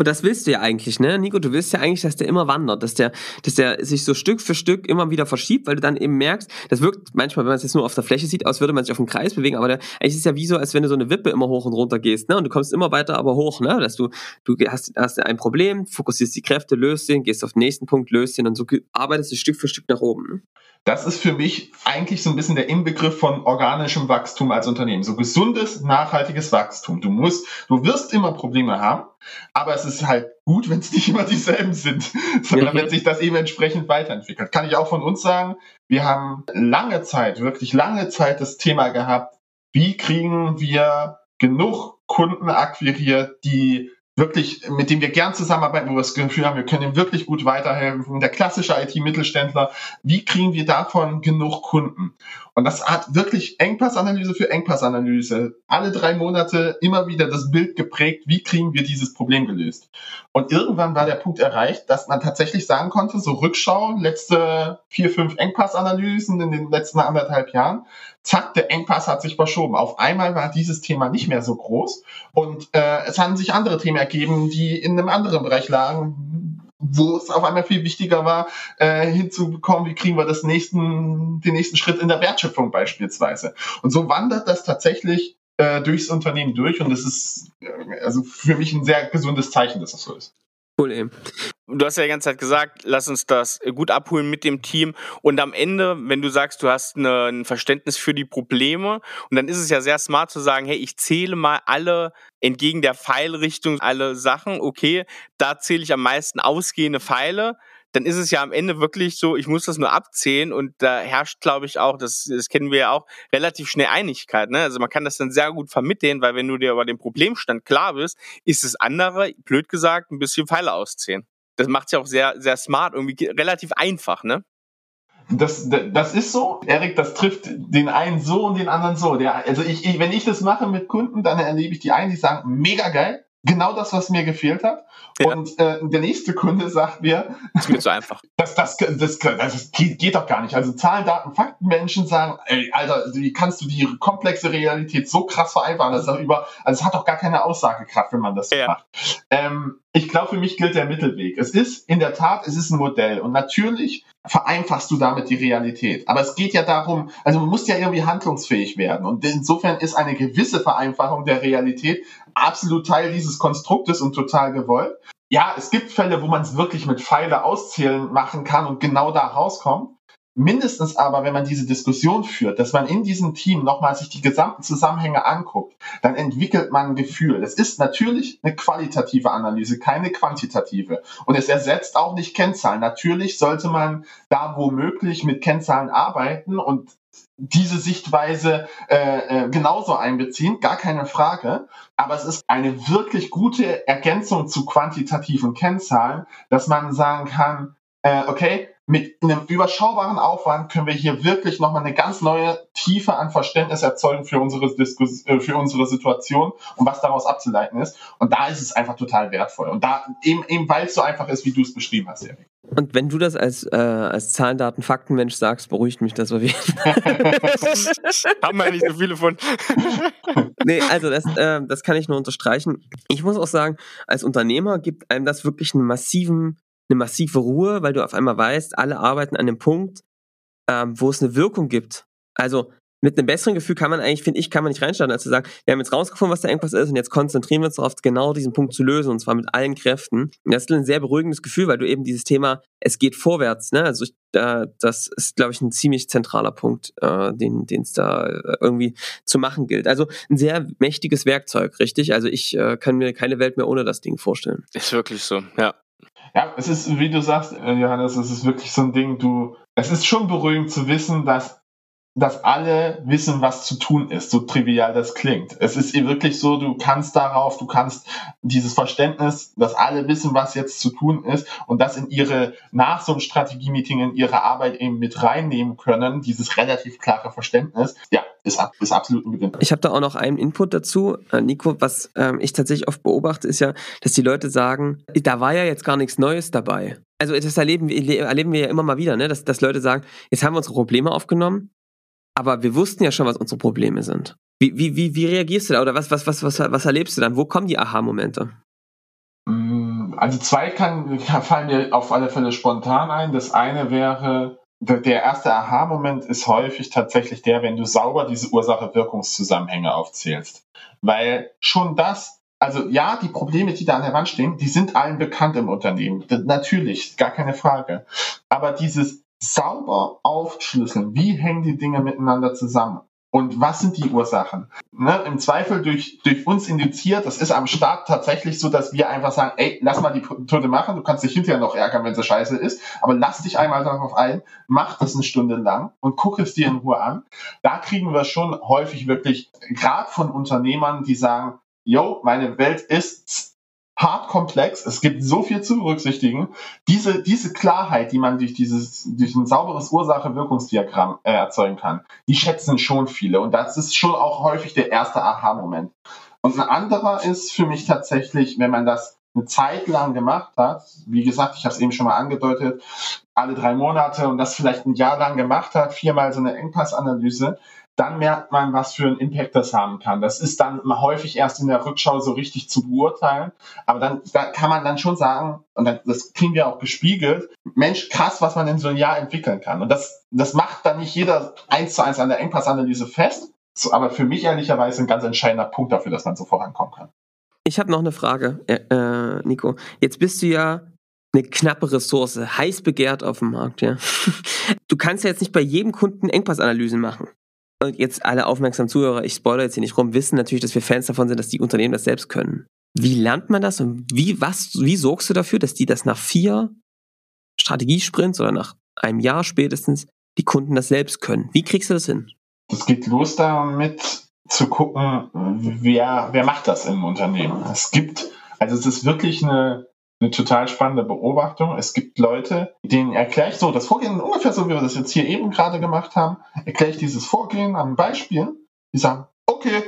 Und das willst du ja eigentlich, ne? Nico, du willst ja eigentlich, dass der immer wandert, dass der, dass der sich so Stück für Stück immer wieder verschiebt, weil du dann eben merkst, das wirkt manchmal, wenn man es jetzt nur auf der Fläche sieht, als würde man sich auf einen Kreis bewegen, aber der, eigentlich ist es ja wie so, als wenn du so eine Wippe immer hoch und runter gehst, ne? Und du kommst immer weiter, aber hoch, ne? Dass du, du hast, hast ein Problem, fokussierst die Kräfte, löst ihn, gehst auf den nächsten Punkt, löst ihn und so arbeitest du Stück für Stück nach oben. Das ist für mich eigentlich so ein bisschen der Inbegriff von organischem Wachstum als Unternehmen. So gesundes, nachhaltiges Wachstum. Du musst, du wirst immer Probleme haben, aber es ist halt gut, wenn es nicht immer dieselben sind, sondern wenn sich das eben entsprechend weiterentwickelt. Kann ich auch von uns sagen, wir haben lange Zeit, wirklich lange Zeit das Thema gehabt, wie kriegen wir genug Kunden akquiriert, die wirklich, mit dem wir gern zusammenarbeiten, wo wir das Gefühl haben, wir können ihm wirklich gut weiterhelfen. Der klassische IT-Mittelständler, wie kriegen wir davon genug Kunden? Und das hat wirklich Engpassanalyse für Engpassanalyse. Alle drei Monate immer wieder das Bild geprägt, wie kriegen wir dieses Problem gelöst? Und irgendwann war der Punkt erreicht, dass man tatsächlich sagen konnte, so Rückschau, letzte vier, fünf Engpassanalysen in den letzten anderthalb Jahren, zack, der Engpass hat sich verschoben. Auf einmal war dieses Thema nicht mehr so groß und äh, es haben sich andere Themen ergeben, die in einem anderen Bereich lagen, wo es auf einmal viel wichtiger war, äh, hinzubekommen, wie kriegen wir das nächsten, den nächsten Schritt in der Wertschöpfung beispielsweise. Und so wandert das tatsächlich äh, durchs Unternehmen durch und das ist äh, also für mich ein sehr gesundes Zeichen, dass das so ist. Cool eben. Du hast ja die ganze Zeit gesagt, lass uns das gut abholen mit dem Team. Und am Ende, wenn du sagst, du hast eine, ein Verständnis für die Probleme, und dann ist es ja sehr smart zu sagen, hey, ich zähle mal alle entgegen der Pfeilrichtung alle Sachen. Okay, da zähle ich am meisten ausgehende Pfeile dann ist es ja am Ende wirklich so, ich muss das nur abzählen und da herrscht, glaube ich, auch, das, das kennen wir ja auch, relativ schnell Einigkeit. Ne? Also man kann das dann sehr gut vermitteln, weil wenn du dir über den Problemstand klar bist, ist das andere, blöd gesagt, ein bisschen Pfeile auszählen. Das macht es ja auch sehr, sehr smart, irgendwie relativ einfach, ne? Das, das ist so, Erik, das trifft den einen so und den anderen so. Der, also ich, ich, wenn ich das mache mit Kunden, dann erlebe ich die einen, die sagen, mega geil, genau das, was mir gefehlt hat. Ja. Und äh, der nächste Kunde sagt mir, das ist mir zu einfach. Das, das, das, das, geht, doch gar nicht. Also Zahlen, Daten, Fakten, Menschen sagen, ey, Alter, wie kannst du die komplexe Realität so krass vereinfachen? Das ist über, also es hat doch gar keine Aussagekraft, wenn man das ja. macht. Ähm, ich glaube, für mich gilt der Mittelweg. Es ist in der Tat, es ist ein Modell. Und natürlich vereinfachst du damit die Realität. Aber es geht ja darum, also man muss ja irgendwie handlungsfähig werden. Und insofern ist eine gewisse Vereinfachung der Realität absolut Teil dieses Konstruktes und total gewollt. Ja, es gibt Fälle, wo man es wirklich mit Pfeile auszählen machen kann und genau da rauskommt. Mindestens aber, wenn man diese Diskussion führt, dass man in diesem Team nochmal sich die gesamten Zusammenhänge anguckt, dann entwickelt man ein Gefühl. Es ist natürlich eine qualitative Analyse, keine quantitative. Und es ersetzt auch nicht Kennzahlen. Natürlich sollte man da womöglich mit Kennzahlen arbeiten und diese Sichtweise äh, äh, genauso einbeziehen, gar keine Frage. Aber es ist eine wirklich gute Ergänzung zu quantitativen Kennzahlen, dass man sagen kann, äh, okay, mit einem überschaubaren Aufwand können wir hier wirklich nochmal eine ganz neue Tiefe an Verständnis erzeugen für unsere, Diskus äh, für unsere Situation und was daraus abzuleiten ist. Und da ist es einfach total wertvoll. Und da eben, eben weil es so einfach ist, wie du es beschrieben hast, Erik. Und wenn du das als, äh, als Zahlen, Daten, Faktenmensch sagst, beruhigt mich das so wie. Haben wir nicht so viele von. nee, also das, äh, das kann ich nur unterstreichen. Ich muss auch sagen, als Unternehmer gibt einem das wirklich einen massiven eine massive Ruhe, weil du auf einmal weißt, alle arbeiten an dem Punkt, ähm, wo es eine Wirkung gibt. Also mit einem besseren Gefühl kann man eigentlich, finde ich, kann man nicht reinstarten, als zu sagen, wir haben jetzt rausgefunden, was der Engpass ist und jetzt konzentrieren wir uns darauf, genau diesen Punkt zu lösen und zwar mit allen Kräften. Und das ist ein sehr beruhigendes Gefühl, weil du eben dieses Thema, es geht vorwärts, ne? Also ich, äh, das ist, glaube ich, ein ziemlich zentraler Punkt, äh, den es da äh, irgendwie zu machen gilt. Also ein sehr mächtiges Werkzeug, richtig? Also ich äh, kann mir keine Welt mehr ohne das Ding vorstellen. Ist wirklich so, ja. Ja, es ist, wie du sagst, äh, Johannes, es ist wirklich so ein Ding, du, es ist schon beruhigend zu wissen, dass dass alle wissen, was zu tun ist, so trivial das klingt. Es ist wirklich so, du kannst darauf, du kannst dieses Verständnis, dass alle wissen, was jetzt zu tun ist und das in ihre, nach so einem Strategie-Meeting in ihre Arbeit eben mit reinnehmen können, dieses relativ klare Verständnis, ja, ist, ist absolut ein Gewinn. Ich habe da auch noch einen Input dazu, äh, Nico, was ähm, ich tatsächlich oft beobachte, ist ja, dass die Leute sagen, da war ja jetzt gar nichts Neues dabei. Also das erleben, erleben wir ja immer mal wieder, ne? dass, dass Leute sagen, jetzt haben wir unsere Probleme aufgenommen, aber wir wussten ja schon, was unsere Probleme sind. Wie, wie, wie, wie reagierst du da oder was, was, was, was, was erlebst du dann? Wo kommen die Aha-Momente? Mm, also zwei kann, fallen mir auf alle Fälle spontan ein. Das eine wäre, der erste Aha-Moment ist häufig tatsächlich der, wenn du sauber diese Ursache-Wirkungszusammenhänge aufzählst. Weil schon das, also ja, die Probleme, die da an der Wand stehen, die sind allen bekannt im Unternehmen. Natürlich, gar keine Frage. Aber dieses sauber aufschlüsseln, wie hängen die Dinge miteinander zusammen. Und was sind die Ursachen? Ne, Im Zweifel durch, durch uns indiziert, das ist am Start tatsächlich so, dass wir einfach sagen, ey, lass mal die Methode machen, du kannst dich hinterher noch ärgern, wenn sie scheiße ist, aber lass dich einmal darauf ein, mach das eine Stunde lang und guck es dir in Ruhe an. Da kriegen wir schon häufig wirklich, gerade von Unternehmern, die sagen, yo, meine Welt ist hart komplex. Es gibt so viel zu berücksichtigen. Diese, diese Klarheit, die man durch dieses, durch ein sauberes Ursache-Wirkungsdiagramm äh, erzeugen kann, die schätzen schon viele. Und das ist schon auch häufig der erste Aha-Moment. Und ein anderer ist für mich tatsächlich, wenn man das eine Zeit lang gemacht hat, wie gesagt, ich habe es eben schon mal angedeutet, alle drei Monate und das vielleicht ein Jahr lang gemacht hat, viermal so eine Engpassanalyse, dann merkt man, was für einen Impact das haben kann. Das ist dann häufig erst in der Rückschau so richtig zu beurteilen. Aber dann da kann man dann schon sagen, und das kriegen wir auch gespiegelt, Mensch, krass, was man in so einem Jahr entwickeln kann. Und das, das macht dann nicht jeder eins zu eins an der Engpassanalyse fest. Aber für mich ehrlicherweise ein ganz entscheidender Punkt dafür, dass man so vorankommen kann. Ich habe noch eine Frage, äh, äh, Nico. Jetzt bist du ja eine knappe Ressource, heiß begehrt auf dem Markt, ja. Du kannst ja jetzt nicht bei jedem Kunden Engpassanalysen machen und jetzt alle aufmerksamen Zuhörer, ich spoilere jetzt hier nicht rum, wissen natürlich, dass wir Fans davon sind, dass die Unternehmen das selbst können. Wie lernt man das und wie, was, wie sorgst du dafür, dass die das nach vier Strategiesprints oder nach einem Jahr spätestens die Kunden das selbst können? Wie kriegst du das hin? Es geht los damit zu gucken, wer, wer macht das im Unternehmen. Es gibt, also es ist wirklich eine, eine total spannende Beobachtung. Es gibt Leute, denen erkläre ich so das Vorgehen, ungefähr so wie wir das jetzt hier eben gerade gemacht haben, erkläre ich dieses Vorgehen am Beispiel. Die sagen, okay,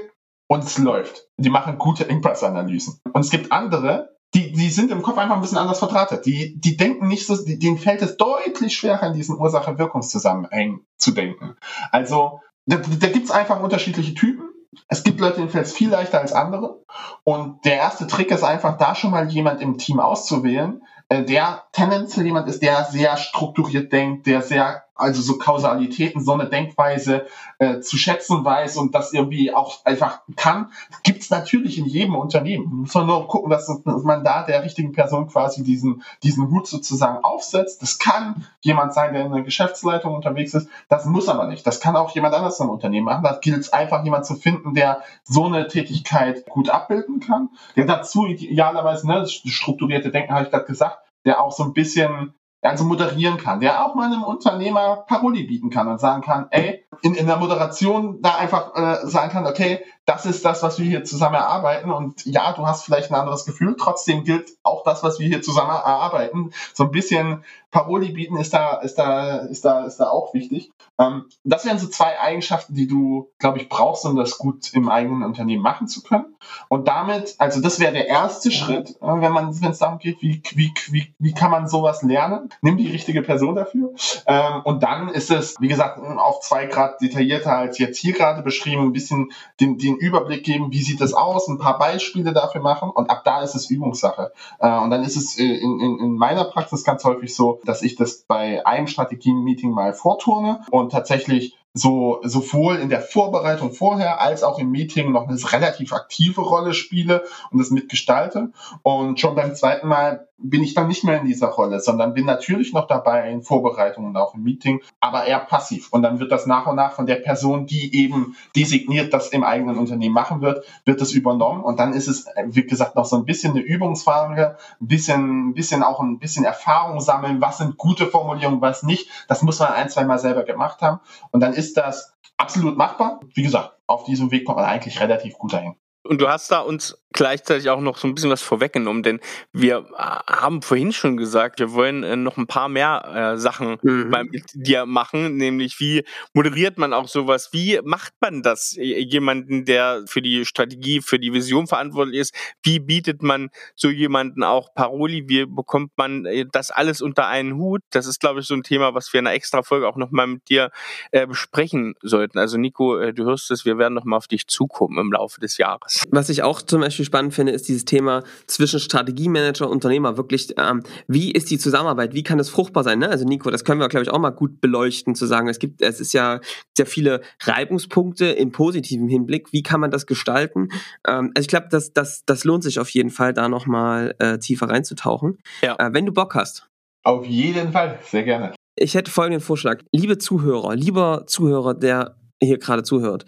und es läuft. Die machen gute Engpassanalysen. Und es gibt andere, die, die sind im Kopf einfach ein bisschen anders verdrahtet. Die, die denken nicht so, die, denen fällt es deutlich schwerer, in diesen Ursache-Wirkungszusammenhängen zu denken. Also, da, da gibt es einfach unterschiedliche Typen es gibt Leute, denen fällt es viel leichter als andere. Und der erste Trick ist einfach, da schon mal jemand im Team auszuwählen, äh, der tendenziell jemand ist, der sehr strukturiert denkt, der sehr also so Kausalitäten, so eine Denkweise äh, zu schätzen weiß und das irgendwie auch einfach kann, gibt's natürlich in jedem Unternehmen. Muss man nur gucken, dass, dass man da der richtigen Person quasi diesen, diesen Hut sozusagen aufsetzt. Das kann jemand sein, der in der Geschäftsleitung unterwegs ist. Das muss aber nicht. Das kann auch jemand anders im Unternehmen machen. Da gilt es einfach, jemand zu finden, der so eine Tätigkeit gut abbilden kann. Der dazu idealerweise, ne, strukturierte Denken, habe ich gerade gesagt, der auch so ein bisschen also moderieren kann, der auch mal einem Unternehmer Paroli bieten kann und sagen kann, ey, in, in der Moderation da einfach äh, sagen kann, okay, das ist das, was wir hier zusammen erarbeiten und ja, du hast vielleicht ein anderes Gefühl, trotzdem gilt auch das, was wir hier zusammen erarbeiten. So ein bisschen Paroli bieten ist da, ist da, ist da, ist da auch wichtig. Ähm, das wären so zwei Eigenschaften, die du, glaube ich, brauchst, um das gut im eigenen Unternehmen machen zu können. Und damit, also das wäre der erste Schritt, äh, wenn man, wenn es darum geht, wie, wie, wie, wie kann man sowas lernen? Nimm die richtige Person dafür. Ähm, und dann ist es, wie gesagt, auf zwei Grad detaillierter als jetzt hier gerade beschrieben, ein bisschen den, den Überblick geben, wie sieht das aus, ein paar Beispiele dafür machen und ab da ist es Übungssache. Äh, und dann ist es äh, in, in, in meiner Praxis ganz häufig so, dass ich das bei einem Strategie-Meeting mal vorturne und tatsächlich so sowohl in der Vorbereitung vorher als auch im Meeting noch eine relativ aktive Rolle spiele und das mitgestalte. Und schon beim zweiten Mal bin ich dann nicht mehr in dieser Rolle, sondern bin natürlich noch dabei in Vorbereitungen und auch im Meeting, aber eher passiv. Und dann wird das nach und nach von der Person, die eben designiert das im eigenen Unternehmen machen wird, wird das übernommen. Und dann ist es, wie gesagt, noch so ein bisschen eine Übungsfrage, ein bisschen, ein bisschen auch ein bisschen Erfahrung sammeln, was sind gute Formulierungen, was nicht. Das muss man ein, zwei Mal selber gemacht haben. Und dann ist das absolut machbar. Wie gesagt, auf diesem Weg kommt man eigentlich relativ gut dahin. Und du hast da uns gleichzeitig auch noch so ein bisschen was vorweggenommen, denn wir äh, haben vorhin schon gesagt, wir wollen äh, noch ein paar mehr äh, Sachen mhm. bei dir machen, nämlich wie moderiert man auch sowas, wie macht man das jemanden, der für die Strategie, für die Vision verantwortlich ist, wie bietet man so jemanden auch Paroli, wie bekommt man äh, das alles unter einen Hut? Das ist, glaube ich, so ein Thema, was wir in einer extra Folge auch nochmal mit dir äh, besprechen sollten. Also Nico, äh, du hörst es, wir werden nochmal auf dich zukommen im Laufe des Jahres. Was ich auch zum Beispiel Beispiel spannend finde, ist dieses Thema zwischen Strategiemanager und Unternehmer. Wirklich, ähm, wie ist die Zusammenarbeit? Wie kann es fruchtbar sein? Ne? Also Nico, das können wir, glaube ich, auch mal gut beleuchten, zu sagen, es gibt, es ist ja sehr viele Reibungspunkte im positiven Hinblick. Wie kann man das gestalten? Ähm, also ich glaube, das, das, das lohnt sich auf jeden Fall, da nochmal äh, tiefer reinzutauchen. Ja. Äh, wenn du Bock hast. Auf jeden Fall, sehr gerne. Ich hätte folgenden Vorschlag. Liebe Zuhörer, lieber Zuhörer, der hier gerade zuhört,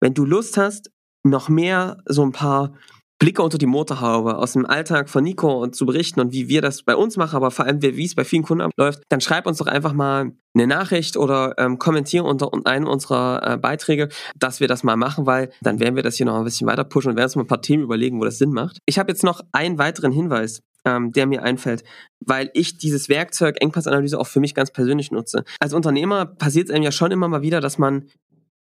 wenn du Lust hast, noch mehr so ein paar Blicke unter die Motorhaube aus dem Alltag von Nico und zu berichten und wie wir das bei uns machen, aber vor allem wie es bei vielen Kunden abläuft, dann schreib uns doch einfach mal eine Nachricht oder ähm, kommentiere unter einem unserer äh, Beiträge, dass wir das mal machen, weil dann werden wir das hier noch ein bisschen weiter pushen und werden uns mal ein paar Themen überlegen, wo das Sinn macht. Ich habe jetzt noch einen weiteren Hinweis, ähm, der mir einfällt, weil ich dieses Werkzeug Engpassanalyse auch für mich ganz persönlich nutze. Als Unternehmer passiert es einem ja schon immer mal wieder, dass man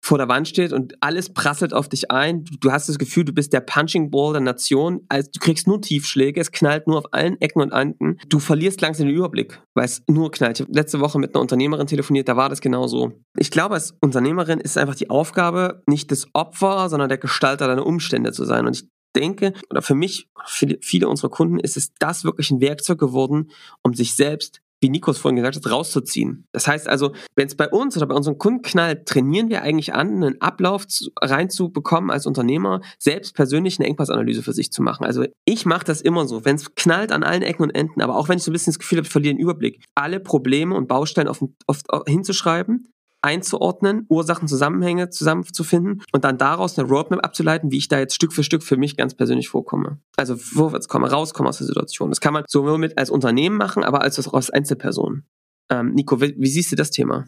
vor der Wand steht und alles prasselt auf dich ein. Du hast das Gefühl, du bist der Punching Ball der Nation. Also du kriegst nur Tiefschläge, es knallt nur auf allen Ecken und Enden. Du verlierst langsam den Überblick, weil es nur knallt. Ich habe letzte Woche mit einer Unternehmerin telefoniert, da war das genauso. Ich glaube, als Unternehmerin ist einfach die Aufgabe, nicht das Opfer, sondern der Gestalter deiner Umstände zu sein. Und ich denke, oder für mich, für viele unserer Kunden ist es das wirklich ein Werkzeug geworden, um sich selbst wie Nikos vorhin gesagt hat, rauszuziehen. Das heißt also, wenn es bei uns oder bei unseren Kunden knallt, trainieren wir eigentlich an, einen Ablauf zu, reinzubekommen als Unternehmer, selbst persönlich eine Engpassanalyse für sich zu machen. Also ich mache das immer so, wenn es knallt an allen Ecken und Enden, aber auch wenn ich so ein bisschen das Gefühl habe, ich verliere den Überblick, alle Probleme und Baustellen auf, auf, auf, hinzuschreiben, einzuordnen, Ursachen, Zusammenhänge zusammenzufinden und dann daraus eine Roadmap abzuleiten, wie ich da jetzt Stück für Stück für mich ganz persönlich vorkomme. Also vorwärts komme, rauskomme aus der Situation. Das kann man sowohl mit als Unternehmen machen, aber als auch als Einzelperson. Ähm, Nico, wie, wie siehst du das Thema?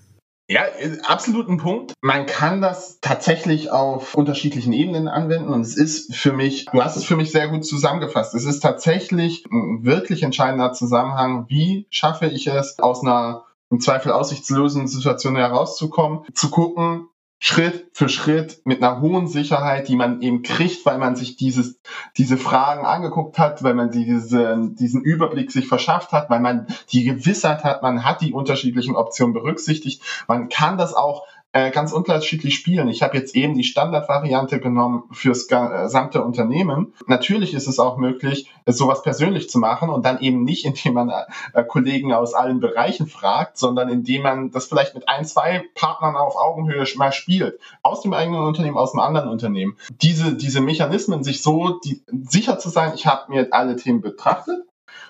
Ja, absolut ein Punkt. Man kann das tatsächlich auf unterschiedlichen Ebenen anwenden und es ist für mich, du hast es für mich sehr gut zusammengefasst. Es ist tatsächlich ein wirklich entscheidender Zusammenhang. Wie schaffe ich es aus einer im Zweifel aussichtslosen Situationen herauszukommen, zu gucken, Schritt für Schritt mit einer hohen Sicherheit, die man eben kriegt, weil man sich dieses, diese Fragen angeguckt hat, weil man diese, diesen Überblick sich verschafft hat, weil man die Gewissheit hat, man hat die unterschiedlichen Optionen berücksichtigt. Man kann das auch äh, ganz unterschiedlich spielen. Ich habe jetzt eben die Standardvariante genommen fürs gesamte Unternehmen. Natürlich ist es auch möglich, sowas persönlich zu machen und dann eben nicht, indem man äh, Kollegen aus allen Bereichen fragt, sondern indem man das vielleicht mit ein, zwei Partnern auf Augenhöhe mal spielt. Aus dem eigenen Unternehmen, aus dem anderen Unternehmen. Diese, diese Mechanismen, sich so die, sicher zu sein, ich habe mir alle Themen betrachtet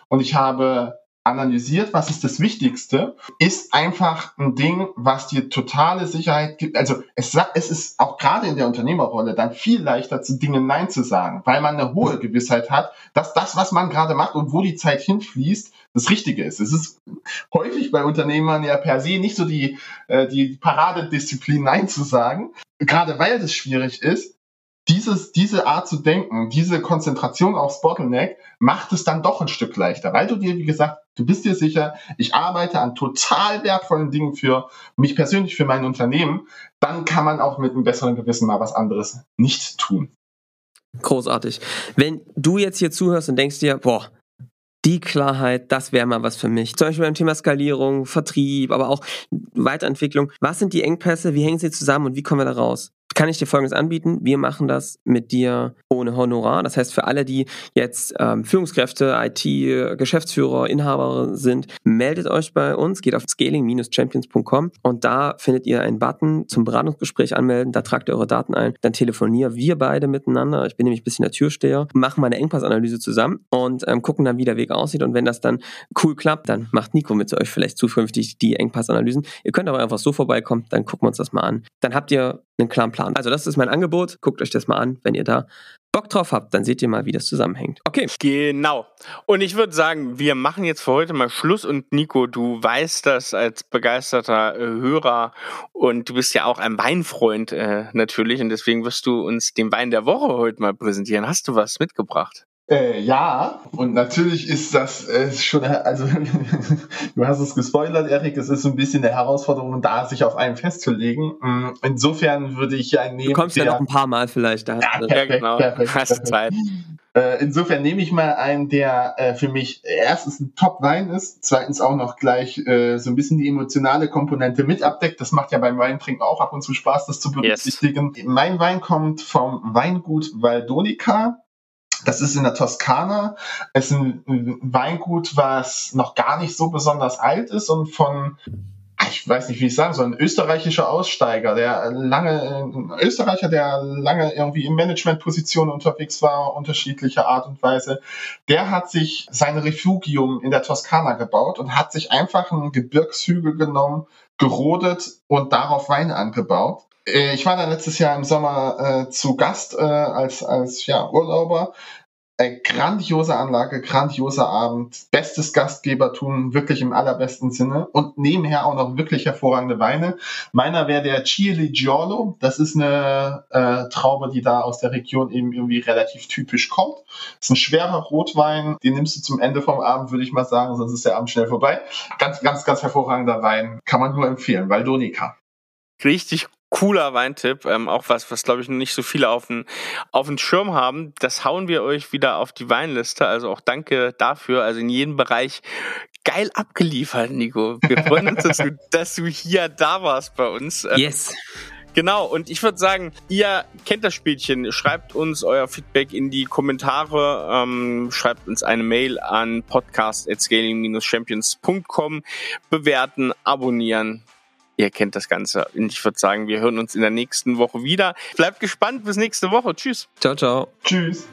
und ich habe analysiert, was ist das Wichtigste, ist einfach ein Ding, was dir totale Sicherheit gibt. Also es, es ist auch gerade in der Unternehmerrolle dann viel leichter zu Dingen Nein zu sagen, weil man eine hohe Gewissheit hat, dass das, was man gerade macht und wo die Zeit hinfließt, das Richtige ist. Es ist häufig bei Unternehmern ja per se nicht so die, äh, die Paradedisziplin Nein zu sagen, gerade weil das schwierig ist dieses, diese Art zu denken, diese Konzentration aufs Bottleneck macht es dann doch ein Stück leichter, weil du dir, wie gesagt, du bist dir sicher, ich arbeite an total wertvollen Dingen für mich persönlich, für mein Unternehmen, dann kann man auch mit einem besseren Gewissen mal was anderes nicht tun. Großartig. Wenn du jetzt hier zuhörst und denkst dir, boah, die Klarheit, das wäre mal was für mich. Zum Beispiel beim Thema Skalierung, Vertrieb, aber auch Weiterentwicklung. Was sind die Engpässe? Wie hängen sie zusammen und wie kommen wir da raus? Kann ich dir Folgendes anbieten. Wir machen das mit dir ohne Honorar. Das heißt, für alle, die jetzt ähm, Führungskräfte, IT, Geschäftsführer, Inhaber sind, meldet euch bei uns, geht auf scaling-champions.com und da findet ihr einen Button zum Beratungsgespräch anmelden. Da tragt ihr eure Daten ein. Dann telefonieren wir beide miteinander. Ich bin nämlich ein bisschen der Türsteher. Machen mal eine Engpassanalyse zusammen und ähm, gucken dann, wie der Weg aussieht. Und wenn das dann cool klappt, dann macht Nico mit euch vielleicht zukünftig die Engpassanalysen. Ihr könnt aber einfach so vorbeikommen, dann gucken wir uns das mal an. Dann habt ihr einen klaren Plan. Also das ist mein Angebot. Guckt euch das mal an, wenn ihr da Bock drauf habt, dann seht ihr mal, wie das zusammenhängt. Okay. Genau. Und ich würde sagen, wir machen jetzt für heute mal Schluss. Und Nico, du weißt das als begeisterter äh, Hörer und du bist ja auch ein Weinfreund äh, natürlich. Und deswegen wirst du uns den Wein der Woche heute mal präsentieren. Hast du was mitgebracht? Äh, ja, und natürlich ist das äh, schon, also du hast es gespoilert, Erik, es ist so ein bisschen eine Herausforderung, da sich auf einen festzulegen. Mm, insofern würde ich einen nehmen. Du kommst ja noch ein paar Mal vielleicht. Da ja, perfekt, ja, genau. Perfekt, hast Zeit. Äh, insofern nehme ich mal einen, der äh, für mich erstens ein Top-Wein ist, zweitens auch noch gleich äh, so ein bisschen die emotionale Komponente mit abdeckt. Das macht ja beim Weintrinken auch ab und zu Spaß, das zu berücksichtigen. Yes. Mein Wein kommt vom Weingut Valdonica das ist in der Toskana. Es ist ein Weingut, was noch gar nicht so besonders alt ist und von ich weiß nicht, wie ich sagen soll, ein österreichischer Aussteiger, der lange, ein Österreicher, der lange irgendwie in Managementpositionen unterwegs war, unterschiedlicher Art und Weise, der hat sich sein Refugium in der Toskana gebaut und hat sich einfach einen Gebirgshügel genommen, gerodet und darauf Wein angebaut ich war da letztes Jahr im Sommer äh, zu Gast äh, als, als ja, Urlauber äh, grandiose Anlage, grandioser Abend, bestes Gastgebertum, wirklich im allerbesten Sinne und nebenher auch noch wirklich hervorragende Weine. Meiner wäre der Chili Giorlo, das ist eine äh, Traube, die da aus der Region eben irgendwie relativ typisch kommt. Ist ein schwerer Rotwein, den nimmst du zum Ende vom Abend, würde ich mal sagen, sonst ist der Abend schnell vorbei. Ganz, ganz, ganz hervorragender Wein, kann man nur empfehlen, Valdonica. Richtig cooler Weintipp, ähm, auch was, was glaube ich nicht so viele auf den, auf den Schirm haben. Das hauen wir euch wieder auf die Weinliste. Also auch danke dafür. Also in jedem Bereich geil abgeliefert, Nico. Wir freuen uns, dass, du, dass du hier da warst bei uns. Ähm, yes. Genau, und ich würde sagen, ihr kennt das Spielchen. Schreibt uns euer Feedback in die Kommentare, ähm, schreibt uns eine Mail an podcast.scaling-champions.com, bewerten, abonnieren ihr kennt das Ganze. Und ich würde sagen, wir hören uns in der nächsten Woche wieder. Bleibt gespannt. Bis nächste Woche. Tschüss. Ciao, ciao. Tschüss.